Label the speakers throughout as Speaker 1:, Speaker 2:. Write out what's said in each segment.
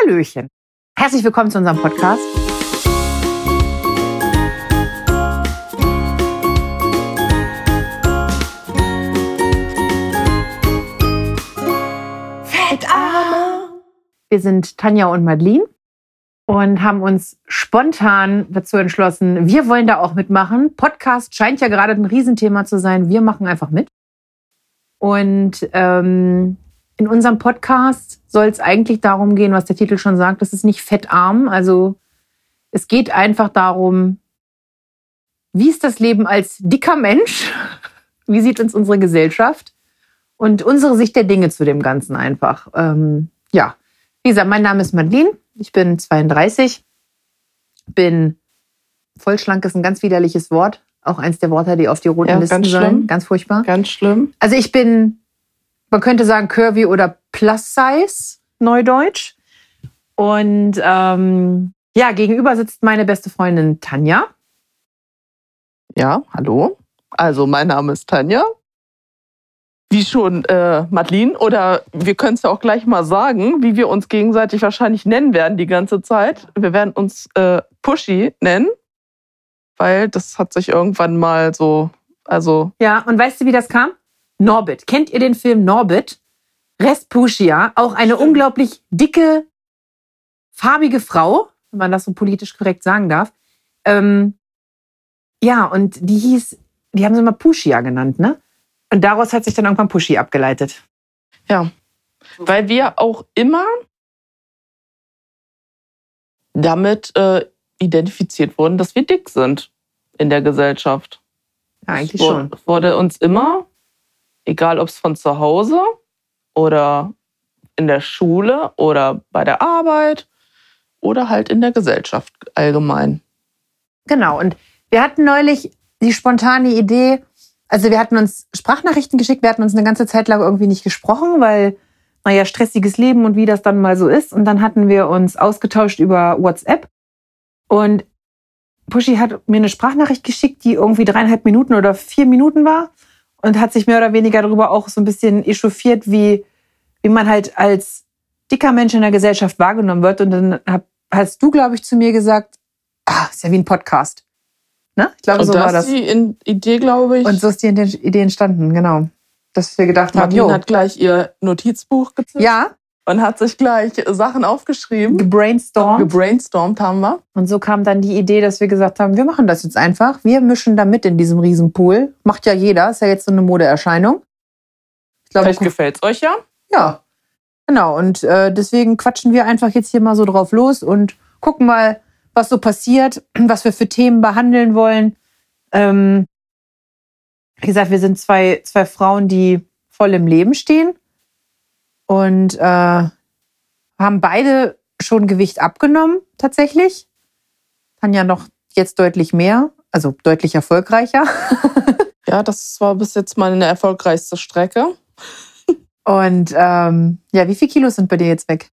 Speaker 1: Hallöchen. Herzlich willkommen zu unserem Podcast. Fettarme. Wir sind Tanja und Madeline und haben uns spontan dazu entschlossen, wir wollen da auch mitmachen. Podcast scheint ja gerade ein Riesenthema zu sein. Wir machen einfach mit. Und ähm, in unserem Podcast soll es eigentlich darum gehen, was der Titel schon sagt, das ist nicht fettarm. Also es geht einfach darum, wie ist das Leben als dicker Mensch? Wie sieht uns unsere Gesellschaft? Und unsere Sicht der Dinge zu dem Ganzen einfach. Ähm, ja, wie gesagt, mein Name ist Madeline. Ich bin 32. Bin vollschlank ist ein ganz widerliches Wort. Auch eins der Worte, die auf die roten
Speaker 2: Ja,
Speaker 1: Listen
Speaker 2: ganz
Speaker 1: sollen.
Speaker 2: schlimm.
Speaker 1: Ganz furchtbar.
Speaker 2: Ganz schlimm.
Speaker 1: Also ich bin, man könnte sagen, curvy oder plus size, neudeutsch. Und ähm, ja, gegenüber sitzt meine beste Freundin Tanja.
Speaker 2: Ja, hallo. Also, mein Name ist Tanja. Wie schon äh, Madeline, oder wir können es ja auch gleich mal sagen, wie wir uns gegenseitig wahrscheinlich nennen werden die ganze Zeit. Wir werden uns äh, Pushy nennen, weil das hat sich irgendwann mal so, also
Speaker 1: Ja, und weißt du, wie das kam? Norbit. Kennt ihr den Film Norbit? Respucia, auch eine
Speaker 2: Stimmt.
Speaker 1: unglaublich dicke, farbige Frau, wenn man das so politisch korrekt sagen darf. Ähm, ja, und die hieß, die haben sie mal Pushia genannt, ne? Und daraus hat sich dann irgendwann Pushy abgeleitet.
Speaker 2: Ja, weil wir auch immer damit äh, identifiziert wurden, dass wir dick sind in der Gesellschaft.
Speaker 1: Ja, eigentlich
Speaker 2: Es wu-
Speaker 1: schon.
Speaker 2: Wurde uns immer, egal ob es von zu Hause oder in der Schule oder bei der Arbeit oder halt in der Gesellschaft allgemein.
Speaker 1: Genau. Und wir hatten neulich die spontane Idee, also wir hatten uns Sprachnachrichten geschickt, wir hatten uns eine ganze Zeit lang irgendwie nicht gesprochen, weil, naja, stressiges Leben und wie das dann mal so ist. Und dann hatten wir uns ausgetauscht über WhatsApp. Und Pushy hat mir eine Sprachnachricht geschickt, die irgendwie dreieinhalb Minuten oder vier Minuten war und hat sich mehr oder weniger darüber auch so ein bisschen echauffiert, wie, wie man halt als dicker Mensch in der Gesellschaft wahrgenommen wird. Und dann hab, hast du, glaube ich, zu mir gesagt, ah, ist ja wie ein Podcast. Ne? Ich glaube,
Speaker 2: Und
Speaker 1: so
Speaker 2: das
Speaker 1: war das.
Speaker 2: ist die Idee, glaube ich.
Speaker 1: Und so ist die Idee entstanden, genau. Dass wir gedacht haben,
Speaker 2: Martin
Speaker 1: jo,
Speaker 2: hat gleich ihr Notizbuch gezückt
Speaker 1: ja,
Speaker 2: und hat sich gleich Sachen aufgeschrieben.
Speaker 1: gebrainstormt.
Speaker 2: Gebrainstormt haben wir.
Speaker 1: Und so kam dann die Idee, dass wir gesagt haben, wir machen das jetzt einfach. Wir mischen da mit in diesem Riesenpool. Macht ja jeder, ist ja jetzt so eine Modeerscheinung. Ich glaube,
Speaker 2: Vielleicht gefällt es euch ja.
Speaker 1: ja. Genau, und äh, deswegen quatschen wir einfach jetzt hier mal so drauf los und gucken mal, was so passiert, was wir für Themen behandeln wollen. Ähm, wie gesagt, wir sind zwei, zwei Frauen, die voll im Leben stehen und äh, haben beide schon Gewicht abgenommen, tatsächlich. Tanja noch jetzt deutlich mehr, also deutlich erfolgreicher.
Speaker 2: Ja, das war bis jetzt meine erfolgreichste Strecke.
Speaker 1: Und ähm, ja, wie viel Kilos sind bei dir jetzt weg?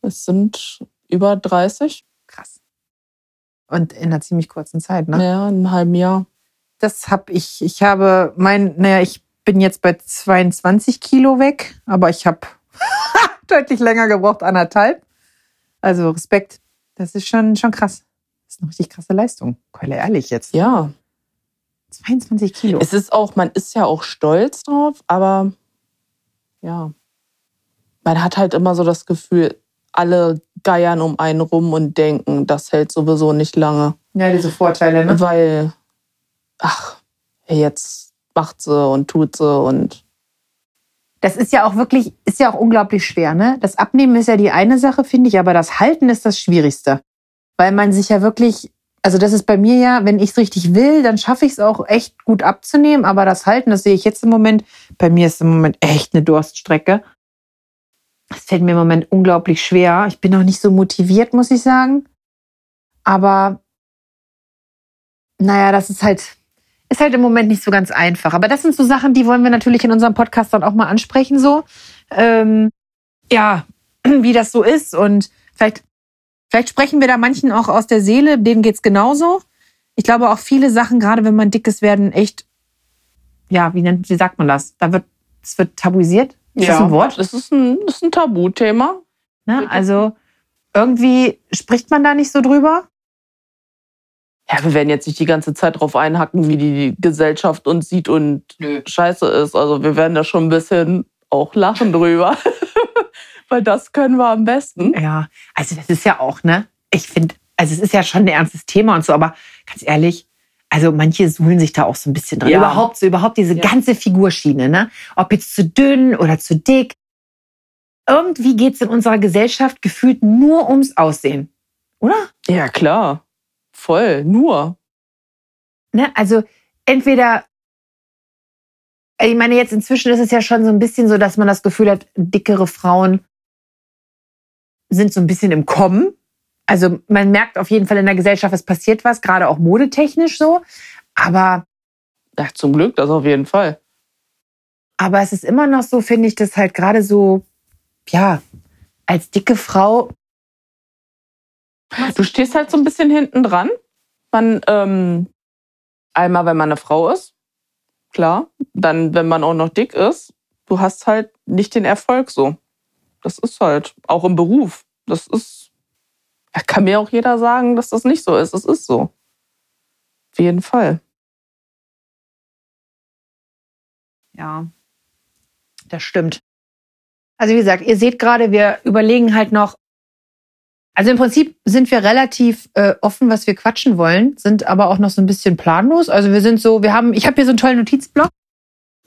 Speaker 2: Es sind über 30.
Speaker 1: Krass. Und in einer ziemlich kurzen Zeit, ne?
Speaker 2: Ja, in einem halben Jahr.
Speaker 1: Das habe ich. Ich habe mein, naja, ich bin jetzt bei 22 Kilo weg, aber ich habe deutlich länger gebraucht, anderthalb. Also Respekt. Das ist schon, schon krass. Das ist eine richtig krasse Leistung. Keule, ehrlich jetzt.
Speaker 2: Ja.
Speaker 1: 22 Kilo.
Speaker 2: Es ist auch, man ist ja auch stolz drauf, aber ja. Man hat halt immer so das Gefühl, alle geiern um einen rum und denken, das hält sowieso nicht lange.
Speaker 1: ja, diese Vorteile, ne?
Speaker 2: Weil, ach, jetzt macht sie und tut sie und
Speaker 1: Das ist ja auch wirklich, ist ja auch unglaublich schwer, ne? Das Abnehmen ist ja die eine Sache, finde ich, aber das Halten ist das Schwierigste. Weil man sich ja wirklich, also das ist bei mir ja, wenn ich es richtig will, dann schaffe ich es auch echt gut abzunehmen, aber das Halten, das sehe ich jetzt im Moment, bei mir ist im Moment echt eine Durststrecke. Das fällt mir im Moment unglaublich schwer. Ich bin auch nicht so motiviert, muss ich sagen. Aber naja, das ist halt, ist halt im Moment nicht so ganz einfach. Aber das sind so Sachen, die wollen wir natürlich in unserem Podcast dann auch mal ansprechen, so. Ähm, ja, wie das so ist. Und vielleicht, vielleicht sprechen wir da manchen auch aus der Seele, denen geht's genauso. Ich glaube auch viele Sachen, gerade wenn man dick ist, werden echt, ja, wie nennt, wie sagt man das? Da wird, es wird tabuisiert. Ist das ein Wort?
Speaker 2: Das ist ein, das ist ein Tabuthema.
Speaker 1: Ne? Also irgendwie spricht man da nicht so drüber.
Speaker 2: Ja, wir werden jetzt nicht die ganze Zeit drauf einhacken, wie die Gesellschaft uns sieht und
Speaker 1: Nö.
Speaker 2: scheiße ist. Also wir werden da schon ein bisschen auch lachen drüber. Weil das können wir am besten.
Speaker 1: Ja, also das ist ja auch, ne? Ich finde, also es ist ja schon ein ernstes Thema und so, aber ganz ehrlich, also manche suhlen sich da auch so ein bisschen drin.
Speaker 2: Ja.
Speaker 1: Überhaupt so, überhaupt diese
Speaker 2: Ja.
Speaker 1: ganze Figurschiene, ne? Ob jetzt zu dünn oder zu dick. Irgendwie geht es in unserer Gesellschaft gefühlt nur ums Aussehen. Oder?
Speaker 2: Ja, klar. Voll. Nur.
Speaker 1: Ne? Also entweder, ich meine, jetzt inzwischen ist es ja schon so ein bisschen so, dass man das Gefühl hat, dickere Frauen sind so ein bisschen im Kommen. Also man merkt auf jeden Fall in der Gesellschaft, es passiert was, gerade auch modetechnisch so. Aber,
Speaker 2: Ja, zum Glück, das auf jeden Fall.
Speaker 1: aber es ist immer noch so, finde ich, dass halt gerade so, ja, als dicke Frau,
Speaker 2: Du stehst halt so ein bisschen hinten dran. Man, ähm, einmal, wenn man eine Frau ist, klar. Dann, wenn man auch noch dick ist, du hast halt nicht den Erfolg so. Das ist halt, auch im Beruf. Das ist, kann mir auch jeder sagen, dass das nicht so ist. Es ist so. Auf jeden Fall.
Speaker 1: Ja, das stimmt. Also wie gesagt, ihr seht gerade, wir überlegen halt noch. Also im Prinzip sind wir relativ äh, offen, was wir quatschen wollen, sind aber auch noch so ein bisschen planlos. Also wir sind so, wir haben, ich habe hier so einen tollen Notizblock,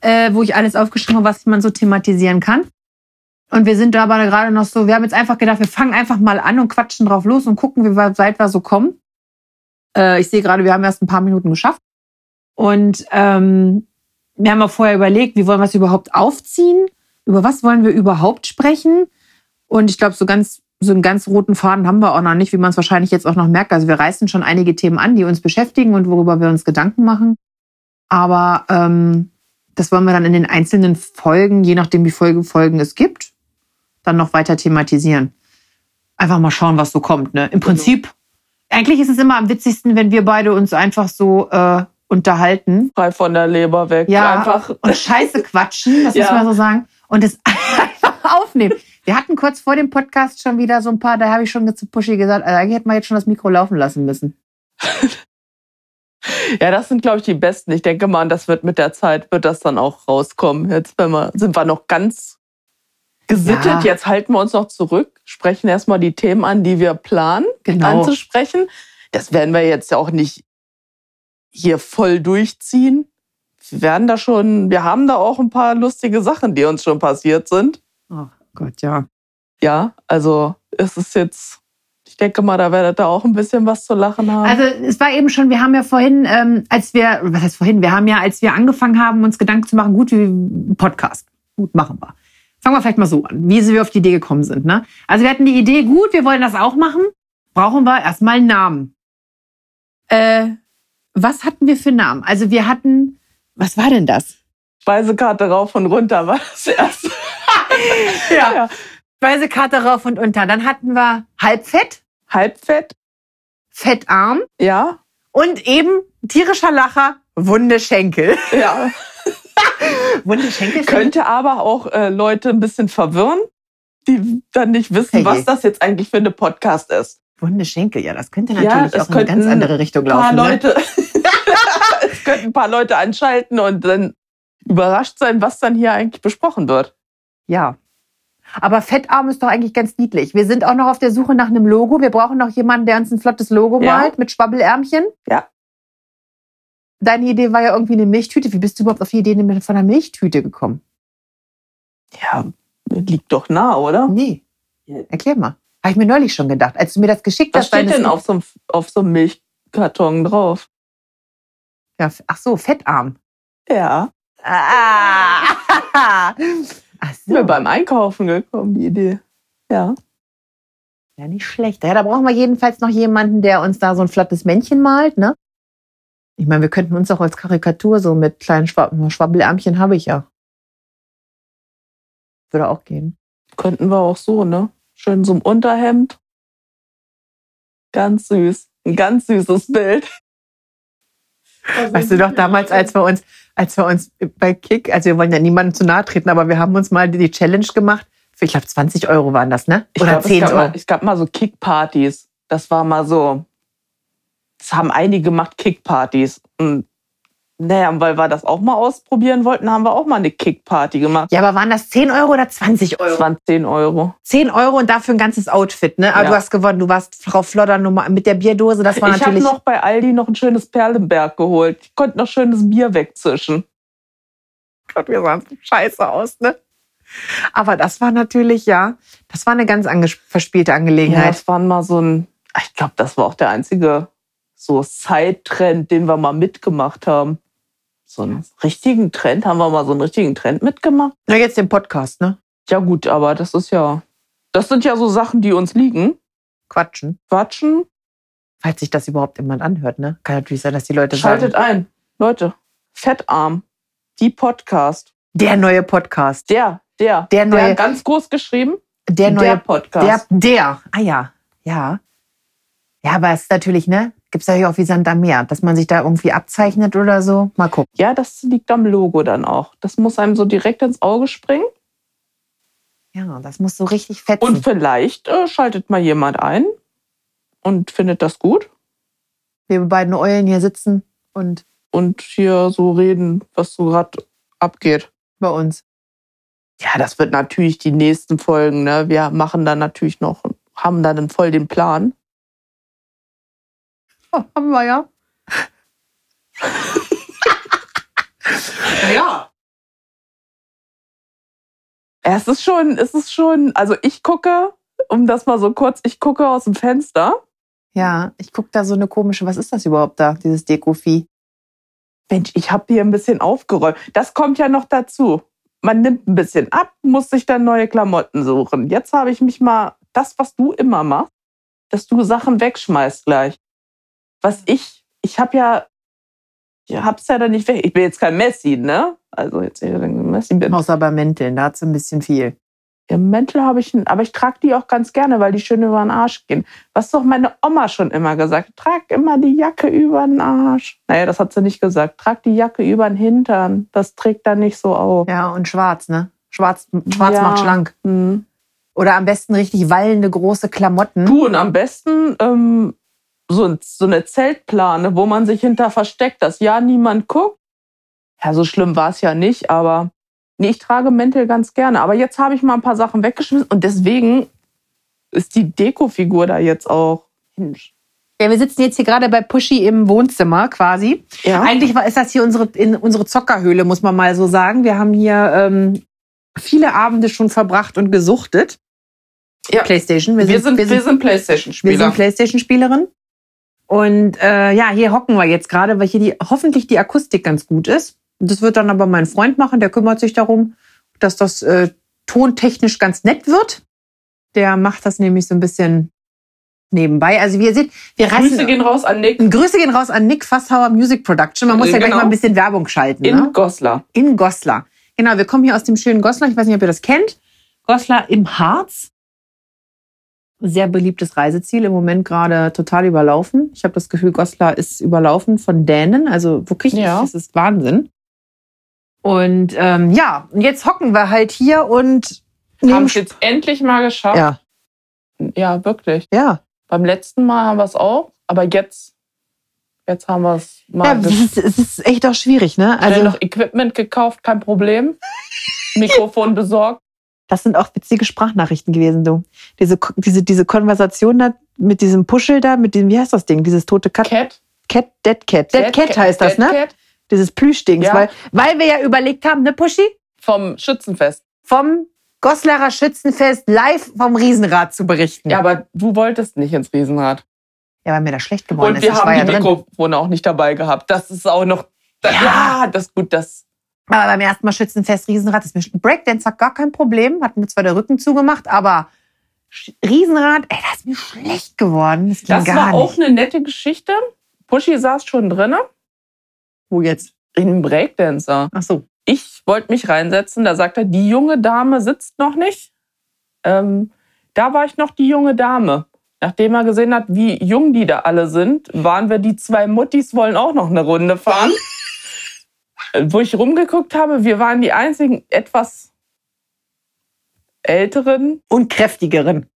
Speaker 1: äh, wo ich alles aufgeschrieben habe, was man so thematisieren kann. Und wir sind da aber gerade noch so, wir haben jetzt einfach gedacht, wir fangen einfach mal an und quatschen drauf los und gucken, wie weit wir so kommen. Äh, ich sehe gerade, wir haben erst ein paar Minuten geschafft. Und ähm, wir haben auch vorher überlegt, wie wollen wir es überhaupt aufziehen? Über was wollen wir überhaupt sprechen? Und ich glaube, so ganz so einen ganz roten Faden haben wir auch noch nicht, wie man es wahrscheinlich jetzt auch noch merkt. Also wir reißen schon einige Themen an, die uns beschäftigen und worüber wir uns Gedanken machen. Aber ähm, das wollen wir dann in den einzelnen Folgen, je nachdem wie Folge Folgen es gibt, dann noch weiter thematisieren. Einfach mal schauen, was so kommt. Ne? Im Prinzip, eigentlich ist es immer am witzigsten, wenn wir beide uns einfach so äh, unterhalten
Speaker 2: Frei von der Leber weg.
Speaker 1: ja,
Speaker 2: Einfach.
Speaker 1: und Scheiße quatschen, das
Speaker 2: Ja.
Speaker 1: muss man so sagen. Und es einfach aufnehmen. Wir hatten kurz vor dem Podcast schon wieder so ein paar, da habe ich schon zu Pushy gesagt, also eigentlich hätten wir jetzt schon das Mikro laufen lassen müssen.
Speaker 2: Ja, das sind, glaube ich, die besten. Ich denke mal, das wird mit der Zeit, wird das dann auch rauskommen. Jetzt wenn wir, sind wir noch ganz gesittet.
Speaker 1: Ja.
Speaker 2: Jetzt halten wir uns noch zurück, sprechen erstmal die Themen an, die wir planen
Speaker 1: Genau.
Speaker 2: anzusprechen. Das werden wir jetzt ja auch nicht hier voll durchziehen. Wir werden da schon, wir haben da auch ein paar lustige Sachen, die uns schon passiert sind.
Speaker 1: Oh Gott, ja.
Speaker 2: Ja, also es ist jetzt, ich denke mal, da werdet ihr auch ein bisschen was zu lachen haben.
Speaker 1: Also es war eben schon, wir haben ja vorhin, ähm, als wir, was heißt vorhin, wir haben ja, als wir angefangen haben, uns Gedanken zu machen, gut, wie Podcast, gut, machen wir. Fangen wir vielleicht mal so an, wie wir auf die Idee gekommen sind. Ne? Also wir hatten die Idee, gut, wir wollen das auch machen, brauchen wir erstmal einen Namen. Äh, was hatten wir für Namen? Also wir hatten, was war denn das?
Speaker 2: Speisekarte rauf und runter war das erste.
Speaker 1: Ja. Speisekarte rauf und unter. Dann hatten wir Halbfett,
Speaker 2: Halbfett,
Speaker 1: Fettarm
Speaker 2: ja,
Speaker 1: und eben tierischer Lacher, wunde Schenkel.
Speaker 2: ja.
Speaker 1: Wunde Schenkel
Speaker 2: Könnte aber auch äh, Leute ein bisschen verwirren, die dann nicht wissen,
Speaker 1: Herrje.
Speaker 2: was das jetzt eigentlich für eine Podcast ist.
Speaker 1: Wunde Schenkel, ja, das könnte
Speaker 2: Ja,
Speaker 1: natürlich
Speaker 2: das
Speaker 1: auch in eine ganz andere Richtung
Speaker 2: Ein paar
Speaker 1: laufen. Ne?
Speaker 2: Leute, es könnten ein paar Leute anschalten und dann überrascht sein, was dann hier eigentlich besprochen wird.
Speaker 1: Ja. Aber Fettarm ist doch eigentlich ganz niedlich. Wir sind auch noch auf der Suche nach einem Logo. Wir brauchen noch jemanden, der uns ein flottes Logo
Speaker 2: Ja.
Speaker 1: malt mit Schwabbelärmchen.
Speaker 2: Ja.
Speaker 1: Deine Idee war ja irgendwie eine Milchtüte. Wie bist du überhaupt auf die Idee von einer Milchtüte gekommen?
Speaker 2: Ja, liegt doch nah, oder?
Speaker 1: Nee. Erklär mal. Habe ich mir neulich schon gedacht, als du mir das geschickt
Speaker 2: Was
Speaker 1: hast. weil
Speaker 2: steht denn auf so, einem, auf so einem Milchkarton drauf?
Speaker 1: Ja, ach so, Fettarm.
Speaker 2: Ja,
Speaker 1: Ah.
Speaker 2: Ist mir beim Einkaufen gekommen, die Idee. Ja.
Speaker 1: Ja, nicht schlecht. Ja, da brauchen wir jedenfalls noch jemanden, der uns da so ein flottes Männchen malt, ne? Ich meine, wir könnten uns auch als Karikatur so mit kleinen Schwab Schwabbelärmchen habe ich ja. Würde auch gehen.
Speaker 2: Könnten wir auch so, ne? Schön so ein Unterhemd. Ganz süß. Ein ganz süßes Bild.
Speaker 1: Weißt du doch, damals, als wir uns, als wir uns bei Kick, also wir wollen ja niemandem zu nahe treten, aber wir haben uns mal die Challenge gemacht, Ich glaube, 20 Euro waren das, ne?
Speaker 2: Ich
Speaker 1: Oder
Speaker 2: glaub,
Speaker 1: 10
Speaker 2: es gab,
Speaker 1: Euro.
Speaker 2: mal, es gab mal so Kickpartys. Das war mal so. Das haben einige gemacht, Kickpartys. Und naja, weil wir das auch mal ausprobieren wollten, haben wir auch mal eine Kickparty gemacht.
Speaker 1: Ja, aber waren das 10 Euro oder 20
Speaker 2: Das
Speaker 1: Euro?
Speaker 2: waren 10 Euro.
Speaker 1: 10 Euro und dafür ein ganzes Outfit, ne? Aber
Speaker 2: Ja.
Speaker 1: du hast gewonnen. Du warst Frau Flodder Nummer mit der Bierdose. Das war
Speaker 2: Ich habe
Speaker 1: natürlich.
Speaker 2: noch bei Aldi noch ein schönes Perlenberg geholt. Ich konnte noch schönes Bier wegzischen.
Speaker 1: Gott, wir sahen so scheiße aus, ne? Aber das war natürlich, ja, das war eine ganz anges- verspielte
Speaker 2: Ja,
Speaker 1: Angelegenheit.
Speaker 2: das war mal so ein. Ich glaube, das war auch der einzige so Side-Trend, den wir mal mitgemacht haben. So einen richtigen Trend, haben wir mal so einen richtigen Trend mitgemacht?
Speaker 1: Na, jetzt den Podcast, ne?
Speaker 2: Ja, gut, aber das ist ja. Das sind ja so Sachen, die uns liegen.
Speaker 1: Quatschen.
Speaker 2: Quatschen.
Speaker 1: Falls sich das überhaupt jemand anhört, ne? Kann natürlich sein, dass die Leute
Speaker 2: Schaltet
Speaker 1: sagen,
Speaker 2: ein. Leute, Fettarm. Die Podcast.
Speaker 1: der neue Podcast.
Speaker 2: Der, der.
Speaker 1: Der neue-
Speaker 2: ganz groß geschrieben.
Speaker 1: Der neue
Speaker 2: der Podcast.
Speaker 1: Der, der. Ah ja, ja. Ja, aber es ist natürlich, ne? Gibt es natürlich auch wie Sand am Meer, dass man sich da irgendwie abzeichnet oder so. Mal gucken.
Speaker 2: Ja, das liegt am Logo dann auch. Das muss einem so direkt ins Auge springen.
Speaker 1: Ja, das muss so richtig fetzen.
Speaker 2: Und vielleicht äh, schaltet mal jemand ein und findet das gut.
Speaker 1: wir beiden Eulen hier sitzen und
Speaker 2: Und hier so reden, was so gerade abgeht.
Speaker 1: bei uns.
Speaker 2: Ja, das wird natürlich die nächsten Folgen. Ne? Wir machen dann natürlich noch, haben dann voll den Plan.
Speaker 1: Oh, haben wir ja.
Speaker 2: Ja. Es ist schon, es ist schon, also ich gucke, um das mal so kurz, ich gucke aus dem Fenster.
Speaker 1: Ja, ich gucke da so eine komische, was ist das überhaupt da, dieses Dekovieh?
Speaker 2: Mensch, ich habe hier ein bisschen aufgeräumt. Das kommt ja noch dazu. Man nimmt ein bisschen ab, muss sich dann neue Klamotten suchen. Jetzt habe ich mich mal, das, was du immer machst, dass du Sachen wegschmeißt gleich. Was ich, ich habe ja, ich hab's ja dann nicht weg. Ich bin jetzt kein Messi, ne? Also jetzt ich ein Messi bin.
Speaker 1: Außer bei Mänteln, da hat ein bisschen viel.
Speaker 2: Ja, Mäntel habe ich, aber ich trage die auch ganz gerne, weil die schön über den Arsch gehen. Was doch meine Oma schon immer gesagt, trag immer die Jacke über den Arsch. Naja, das hat sie nicht gesagt. Trag die Jacke über den Hintern. Das trägt dann nicht so auf.
Speaker 1: Ja, und schwarz, ne? Schwarz, schwarz
Speaker 2: Ja.
Speaker 1: macht schlank.
Speaker 2: Hm.
Speaker 1: Oder am besten richtig wallende große Klamotten.
Speaker 2: Du und am besten ähm, so, so eine Zeltplane, wo man sich hinter versteckt, dass ja niemand guckt. Ja, so schlimm war es ja nicht, aber nee, ich trage Mäntel ganz gerne. Aber jetzt habe ich mal ein paar Sachen weggeschmissen und deswegen ist die Dekofigur da jetzt auch.
Speaker 1: Ja, wir sitzen jetzt hier gerade bei Pushy im Wohnzimmer quasi.
Speaker 2: Ja.
Speaker 1: Eigentlich ist das hier unsere, in unsere Zockerhöhle, muss man mal so sagen. Wir haben hier ähm, viele Abende schon verbracht und gesuchtet.
Speaker 2: Ja.
Speaker 1: Playstation.
Speaker 2: Wir sind, wir sind,
Speaker 1: wir sind
Speaker 2: Playstation-Spieler.
Speaker 1: Playstation-Spielerin. Und äh, ja, hier hocken wir jetzt gerade, weil hier die, hoffentlich die Akustik ganz gut ist. Das wird dann aber mein Freund machen, der kümmert sich darum, dass das äh, tontechnisch ganz nett wird. Der macht das nämlich so ein bisschen nebenbei. Also wie ihr seht, wir reißen...
Speaker 2: Grüße gehen raus an Nick
Speaker 1: Grüße gehen raus an Nick Fasshauer Music Production. Man muss
Speaker 2: Äh,
Speaker 1: ja gleich
Speaker 2: genau.
Speaker 1: mal ein bisschen Werbung schalten.
Speaker 2: in
Speaker 1: ne?
Speaker 2: Goslar.
Speaker 1: in Goslar. Genau, wir kommen hier aus dem schönen Goslar. Ich weiß nicht, ob ihr das kennt. Goslar im Harz. Sehr beliebtes Reiseziel, im Moment gerade total überlaufen. Ich habe das Gefühl, Goslar ist überlaufen von Dänen. Also wirklich,
Speaker 2: Ja.
Speaker 1: das ist Wahnsinn. Und ähm, ja, und jetzt hocken wir halt hier und
Speaker 2: Haben es jetzt endlich mal geschafft.
Speaker 1: ja,
Speaker 2: ja, wirklich.
Speaker 1: ja.
Speaker 2: Beim letzten Mal haben wir es auch, aber jetzt, jetzt haben wir es mal
Speaker 1: ja es, ist, es ist echt auch schwierig, ne? Also
Speaker 2: noch Equipment gekauft, kein Problem. Mikrofon besorgt.
Speaker 1: Das sind auch witzige Sprachnachrichten gewesen, du. Diese, diese, diese Konversation da mit diesem Puschel da, mit dem, wie heißt das Ding? Dieses tote Cat,
Speaker 2: Cat.
Speaker 1: Cat Dead Cat. Dead, Cat heißt das,
Speaker 2: Dead
Speaker 1: ne?
Speaker 2: Cat
Speaker 1: Dieses Plüschdings.
Speaker 2: Ja.
Speaker 1: Weil, weil wir ja überlegt haben, ne, Puschi?
Speaker 2: vom Schützenfest.
Speaker 1: Vom Goslarer Schützenfest live vom Riesenrad zu berichten.
Speaker 2: Ja, aber du wolltest nicht ins Riesenrad.
Speaker 1: ja weil mir das schlecht geworden
Speaker 2: Und
Speaker 1: ist.
Speaker 2: wir
Speaker 1: ich
Speaker 2: haben die
Speaker 1: ja drin.
Speaker 2: Mikrofone auch nicht dabei gehabt. Das ist auch noch. Da,
Speaker 1: Ja.
Speaker 2: ja. das ist gut. Das,
Speaker 1: Aber beim ersten Mal Schützenfest Riesenrad ist mir Breakdance hat gar kein Problem. Hat mir zwar der Rücken zugemacht, aber Riesenrad, ey, das ist mir schlecht geworden. Das ging
Speaker 2: das
Speaker 1: gar
Speaker 2: war
Speaker 1: nicht.
Speaker 2: auch eine nette Geschichte. Pushy saß schon drinne
Speaker 1: Wo jetzt?
Speaker 2: in einem Breakdancer.
Speaker 1: Ach so.
Speaker 2: Ich wollte mich reinsetzen. Da sagt er, die junge Dame sitzt noch nicht. Ähm, da war ich noch die junge Dame. Nachdem er gesehen hat, wie jung die da alle sind, waren wir die zwei Muttis, wollen auch noch eine Runde fahren. Wo ich rumgeguckt habe, wir waren die einzigen etwas älteren.
Speaker 1: Und kräftigeren.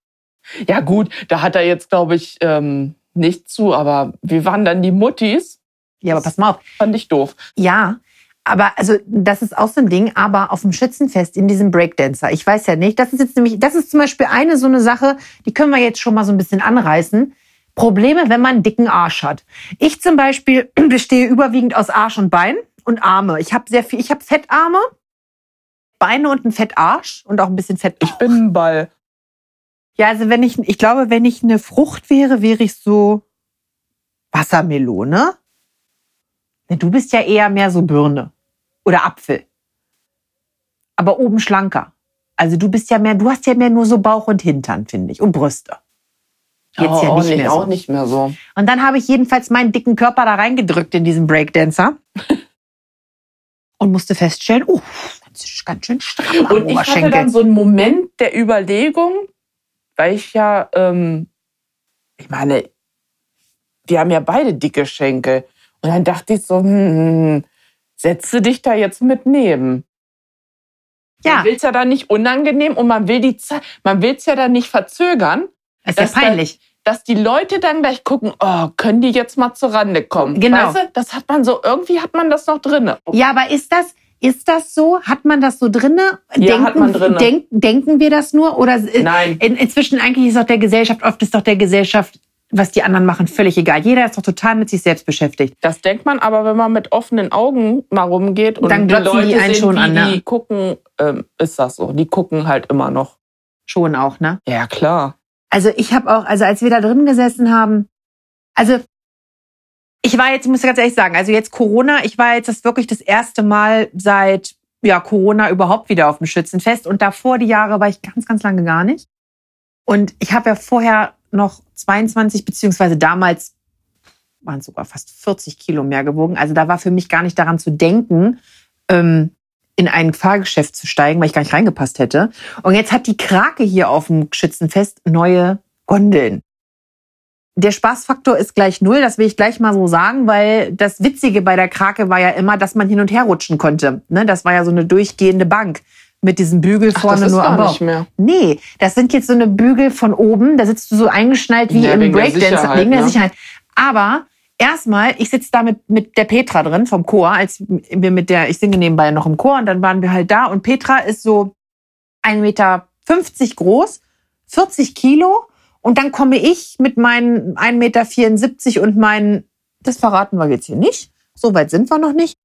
Speaker 2: Ja gut, da hat er jetzt, glaube ich, ähm, nicht zu, aber wie waren dann die Muttis?
Speaker 1: Ja, aber pass mal auf.
Speaker 2: Fand ich doof.
Speaker 1: Ja, aber also das ist auch so ein Ding, aber auf dem Schützenfest in diesem Breakdancer, ich weiß ja nicht, das ist jetzt nämlich, das ist zum Beispiel eine so eine Sache, die können wir jetzt schon mal so ein bisschen anreißen. Probleme, wenn man einen dicken Arsch hat. Ich zum Beispiel bestehe überwiegend aus Arsch und Bein und Arme. Ich habe sehr viel, ich habe Fettarme, Beine und einen Fettarsch und auch ein bisschen Fett.
Speaker 2: Ich bin ein Ball.
Speaker 1: Ja, also wenn ich, ich glaube, wenn ich eine Frucht wäre, wäre ich so Wassermelone. Ne, Du bist ja eher mehr so Birne oder Apfel. Aber oben schlanker. Also du bist ja mehr, du hast ja mehr nur so Bauch und Hintern, finde ich, und Brüste. Jetzt
Speaker 2: Oh,
Speaker 1: ja
Speaker 2: auch
Speaker 1: nicht mehr so.
Speaker 2: auch nicht mehr so.
Speaker 1: Und dann habe ich jedenfalls meinen dicken Körper da reingedrückt in diesen Breakdancer und musste feststellen, oh, ganz, ganz schön stramm am
Speaker 2: Und ich hatte dann so einen Moment der Überlegung, weil ich ja, ähm, ich meine, wir haben ja beide dicke Schenkel. Und dann dachte ich so, hm, hm, setze dich da jetzt mit neben.
Speaker 1: Ja.
Speaker 2: Man will es ja dann nicht unangenehm und man will die Zeit, man will es ja dann nicht verzögern,
Speaker 1: ist ja
Speaker 2: das
Speaker 1: peinlich.
Speaker 2: Dass die Leute dann gleich gucken, oh, können die jetzt mal zur Rande kommen?
Speaker 1: Genau.
Speaker 2: Weißt du, das hat man so, irgendwie hat man das noch drin.
Speaker 1: Ja, aber ist das, ist das so? Hat man das so drinne?
Speaker 2: Ja, hat man drinne.
Speaker 1: Denk, denken wir das nur? Oder äh,
Speaker 2: Nein.
Speaker 1: in, inzwischen eigentlich ist doch der Gesellschaft, oft ist doch der Gesellschaft, was die anderen machen, völlig egal. Jeder ist doch total mit sich selbst beschäftigt.
Speaker 2: Das denkt man aber, wenn man mit offenen Augen mal rumgeht und
Speaker 1: Dann
Speaker 2: die
Speaker 1: glotzen
Speaker 2: Leute
Speaker 1: die einen
Speaker 2: sehen,
Speaker 1: schon
Speaker 2: wie
Speaker 1: an, ne?
Speaker 2: die gucken, ähm, ist das so. Die gucken halt immer noch.
Speaker 1: Schon auch, ne?
Speaker 2: Ja, klar.
Speaker 1: Also ich habe auch, also als wir da drin gesessen haben, also ich war jetzt, ich muss ganz ehrlich sagen, also jetzt Corona, ich war jetzt das wirklich das erste Mal seit ja, Corona überhaupt wieder auf dem Schützenfest und davor die Jahre war ich ganz, ganz lange gar nicht. Und ich habe ja vorher noch 22, beziehungsweise damals waren sogar fast 40 Kilo mehr gewogen. Also da war für mich gar nicht daran zu denken, ähm, in ein Fahrgeschäft zu steigen, weil ich gar nicht reingepasst hätte. Und jetzt hat die Krake hier auf dem Schützenfest neue Gondeln. Der Spaßfaktor ist gleich null, das will ich gleich mal so sagen, weil das Witzige bei der Krake war ja immer, dass man hin und her rutschen konnte. Ne? Das war ja so eine durchgehende Bank mit diesem Bügel
Speaker 2: Ach,
Speaker 1: vorne
Speaker 2: das ist
Speaker 1: nur am Bauch.
Speaker 2: nicht mehr.
Speaker 1: Nee, das sind jetzt so eine Bügel von oben. Da sitzt du so eingeschnallt wie
Speaker 2: Ja,
Speaker 1: im
Speaker 2: wegen der
Speaker 1: Breakdance,
Speaker 2: Sicherheit,
Speaker 1: wegen der
Speaker 2: ne?
Speaker 1: Sicherheit. Aber erstmal, ich sitze da mit, mit der Petra drin vom Chor, als wir mit der, ich singe nebenbei noch im Chor und dann waren wir halt da und Petra ist so 1,50 Meter groß, 40 Kilo und dann komme ich mit meinen 1,74 Meter und meinen, das verraten wir jetzt hier nicht, so weit sind wir noch nicht.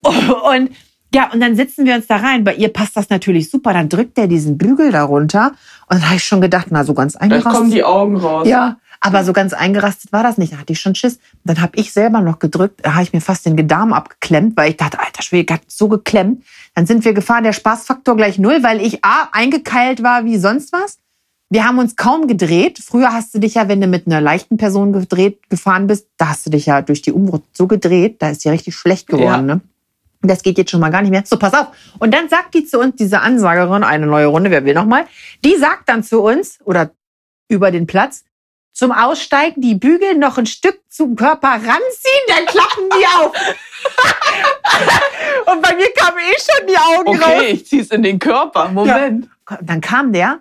Speaker 1: Und ja, und dann sitzen wir uns da rein. Bei ihr passt das natürlich super. Dann drückt er diesen Bügel darunter. Und dann habe ich schon gedacht, na, so ganz
Speaker 2: Gleich kommen
Speaker 1: eingerastet.
Speaker 2: die Augen raus.
Speaker 1: Ja, aber so ganz eingerastet war das nicht. Da hatte ich schon Schiss. Dann habe ich selber noch gedrückt. Da habe ich mir fast den Gedarm abgeklemmt, weil ich dachte, alter Schwede, hat so geklemmt. Dann sind wir gefahren, der Spaßfaktor gleich null, weil ich A, eingekeilt war wie sonst was. Wir haben uns kaum gedreht. Früher hast du dich ja, wenn du mit einer leichten Person gedreht, gefahren bist, da hast du dich ja durch die Umbrut so gedreht, da ist dir richtig schlecht geworden.
Speaker 2: Ja.
Speaker 1: Ne? Das geht jetzt schon mal gar nicht mehr. So, pass auf. Und dann sagt die zu uns, diese Ansagerin, eine neue Runde, wer will noch mal, die sagt dann zu uns, oder über den Platz, zum Aussteigen die Bügel noch ein Stück zum Körper ranziehen, dann klappen die auf. Und bei mir kamen eh schon die Augen raus.
Speaker 2: Okay, ich zieh's in den Körper. Moment.
Speaker 1: Und dann kam der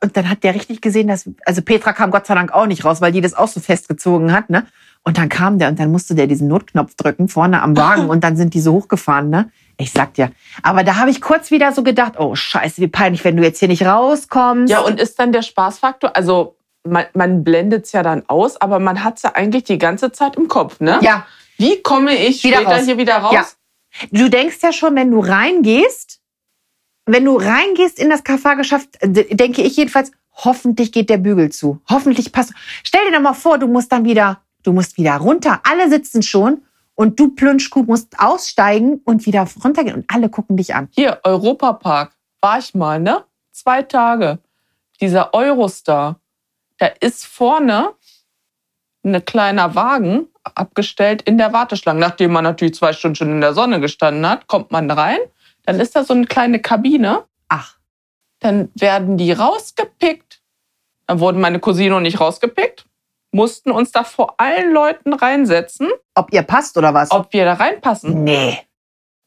Speaker 1: und dann hat der richtig gesehen, dass, also Petra kam Gott sei Dank auch nicht raus, weil die das auch so festgezogen hat, ne? Und dann kam der und dann musste der diesen Notknopf drücken, vorne am Wagen und dann sind die so hochgefahren, ne? Ich sag dir. Aber da habe ich kurz wieder so gedacht, oh scheiße, wie peinlich, wenn du jetzt hier nicht rauskommst.
Speaker 2: Ja, und ist dann der Spaßfaktor, also man, man blendet es ja dann aus, aber man hat es ja eigentlich die ganze Zeit im Kopf, ne?
Speaker 1: ja.
Speaker 2: Wie komme ich
Speaker 1: Wieder
Speaker 2: später
Speaker 1: raus.
Speaker 2: hier wieder raus?
Speaker 1: Ja. Du denkst ja schon, wenn du reingehst, wenn du reingehst in das Fahrgeschäft, d- denke ich jedenfalls, hoffentlich geht der Bügel zu. Hoffentlich passt. Stell dir doch mal vor, du musst dann wieder, du musst wieder runter. Alle sitzen schon und du Plünschkuh musst aussteigen und wieder runtergehen und alle gucken dich an.
Speaker 2: Hier, Europapark, war ich mal, ne? Zwei Tage. Dieser Eurostar, da ist vorne ein kleiner Wagen abgestellt in der Warteschlange. Nachdem man natürlich zwei Stunden schon in der Sonne gestanden hat, kommt man rein. Dann ist da so eine kleine Kabine.
Speaker 1: Ach,
Speaker 2: Dann werden die rausgepickt. Dann wurden meine Cousine und ich rausgepickt, mussten uns da vor allen Leuten reinsetzen,
Speaker 1: ob ihr passt oder was?
Speaker 2: ob wir da reinpassen.
Speaker 1: nee,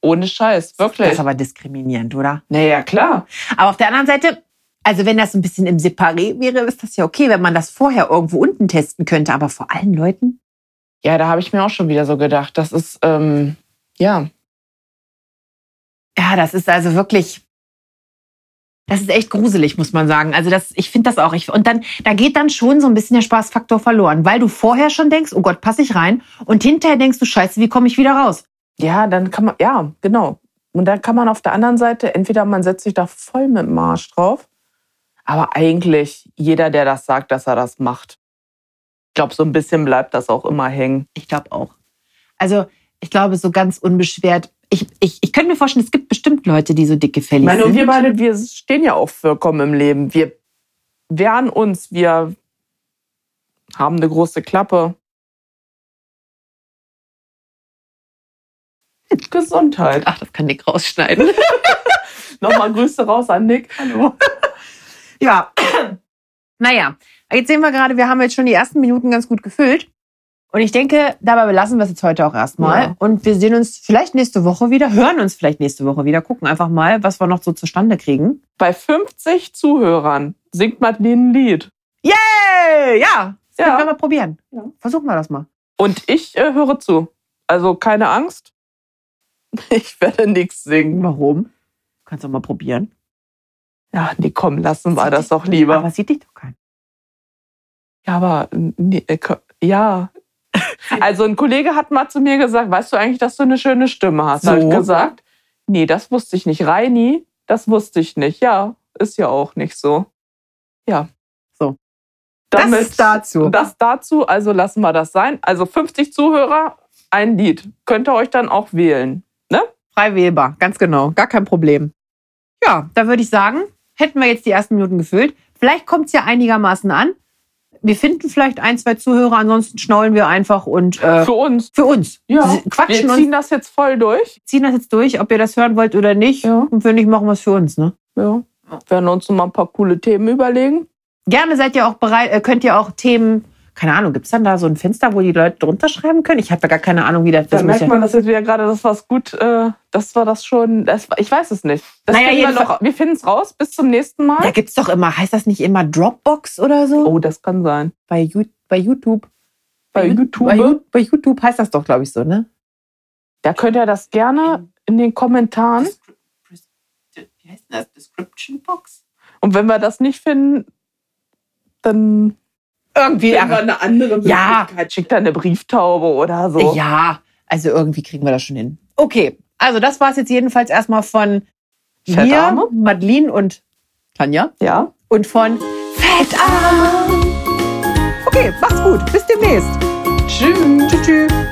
Speaker 2: Ohne Scheiß,
Speaker 1: das
Speaker 2: wirklich.
Speaker 1: ist aber diskriminierend, oder?
Speaker 2: Naja, klar.
Speaker 1: Aber auf der anderen Seite, Also wenn das ein bisschen im Separé wäre, ist das ja okay, wenn man das vorher irgendwo unten testen könnte. Aber vor allen Leuten?
Speaker 2: Ja, da habe ich mir auch schon wieder so gedacht. Das ist, ähm, ja.
Speaker 1: Ja, das ist also wirklich. Das ist echt gruselig, muss man sagen. Also das, ich finde das auch. Ich, und dann, da geht dann schon so ein bisschen der Spaßfaktor verloren, weil du vorher schon denkst, oh Gott, passe ich rein, und hinterher denkst du, Scheiße, wie komme ich wieder raus?
Speaker 2: Ja, dann kann man, ja, genau. Und dann kann man auf der anderen Seite, entweder man setzt sich da voll mit dem Arsch drauf, aber eigentlich jeder, der das sagt, dass er das macht. Ich glaube, so ein bisschen bleibt das auch immer hängen.
Speaker 1: Ich glaube auch. Also ich glaube, so ganz unbeschwert. Ich, ich, ich könnte mir vorstellen, es gibt bestimmt Leute, die so dickgefällig
Speaker 2: Ich meine,
Speaker 1: sind.
Speaker 2: und wir beide, wir stehen ja auch vollkommen im Leben. Wir wehren uns, wir haben eine große Klappe. Gesundheit.
Speaker 1: Ach, das kann Nick rausschneiden.
Speaker 2: Nochmal Grüße raus an Nick. Hallo.
Speaker 1: Ja. Naja, jetzt sehen wir gerade, wir haben jetzt schon die ersten Minuten ganz gut gefüllt. Und ich denke, dabei belassen wir es jetzt heute auch erstmal.
Speaker 2: Ja.
Speaker 1: Und wir sehen uns vielleicht nächste Woche wieder, hören uns vielleicht nächste Woche wieder, gucken einfach mal, was wir noch so zustande kriegen.
Speaker 2: Bei 50 Zuhörern singt Madeline ein Lied.
Speaker 1: Yay! Ja, das
Speaker 2: Ja.
Speaker 1: können wir mal probieren.
Speaker 2: Ja.
Speaker 1: Versuchen wir das mal.
Speaker 2: Und ich äh, höre zu. Also keine Angst. Ich werde nichts singen.
Speaker 1: Warum? Kannst du mal probieren.
Speaker 2: Ja, nee, komm, lassen wir das doch lieber.
Speaker 1: Aber sieht dich doch kein.
Speaker 2: Ja, aber nee, äh, ja. Also ein Kollege hat mal zu mir gesagt, weißt du eigentlich, dass du eine schöne Stimme hast? Habe
Speaker 1: So?
Speaker 2: ich gesagt, nee, das wusste ich nicht. Reini, das wusste ich nicht. Ja, ist ja auch nicht so. Ja.
Speaker 1: So.
Speaker 2: Damit,
Speaker 1: das dazu.
Speaker 2: Das dazu, also lassen wir das sein. Also 50 Zuhörer, ein Lied. Könnt ihr euch dann auch wählen.
Speaker 1: Frei wählbar, ganz genau. Gar kein Problem. Ja, da würde ich sagen, hätten wir jetzt die ersten Minuten gefüllt. Vielleicht kommt es ja einigermaßen an. Wir finden vielleicht ein, zwei Zuhörer, ansonsten schnaulen wir einfach und äh,
Speaker 2: Für uns.
Speaker 1: für uns.
Speaker 2: Ja,
Speaker 1: Quatschen
Speaker 2: wir ziehen das jetzt voll durch.
Speaker 1: ziehen das jetzt durch, ob ihr das hören wollt oder nicht.
Speaker 2: Ja.
Speaker 1: Und wenn nicht, machen wir es für uns. Ne?
Speaker 2: Ja. Werden uns noch mal ein paar coole Themen überlegen.
Speaker 1: Gerne seid ihr auch bereit, äh, könnt ihr auch Themen, keine Ahnung, gibt es dann da so ein Fenster, wo die Leute drunter schreiben können? Ich habe ja gar keine Ahnung, wie das,
Speaker 2: Da merkt
Speaker 1: ja-
Speaker 2: man, das ist wieder gerade das, was gut, äh, das war das schon, das, war- ich weiß es nicht. Das
Speaker 1: Naja,
Speaker 2: finden wir noch- wir finden es raus. Bis zum nächsten Mal.
Speaker 1: Da gibt es doch immer, heißt das nicht immer Dropbox oder so?
Speaker 2: Oh, das kann sein.
Speaker 1: Bei, YouTube.
Speaker 2: Bei YouTube.
Speaker 1: Bei, Ju- bei YouTube heißt das doch, glaube ich, so, ne?
Speaker 2: Da könnt ihr das gerne in den Kommentaren.
Speaker 1: Wie heißt das? Description Box?
Speaker 2: Und wenn wir das nicht finden, dann
Speaker 1: Irgendwie.
Speaker 2: wir eine andere
Speaker 1: Ja.
Speaker 2: Schickt da eine Brieftaube oder so.
Speaker 1: Ja, also irgendwie kriegen wir das schon hin. Okay, also das war es jetzt jedenfalls erstmal von mir? Madeline und Tanja
Speaker 2: ja.
Speaker 1: und von Fettarm. Okay, macht's gut. Bis demnächst.
Speaker 2: Tschüss.
Speaker 1: Tschüss, tschüss.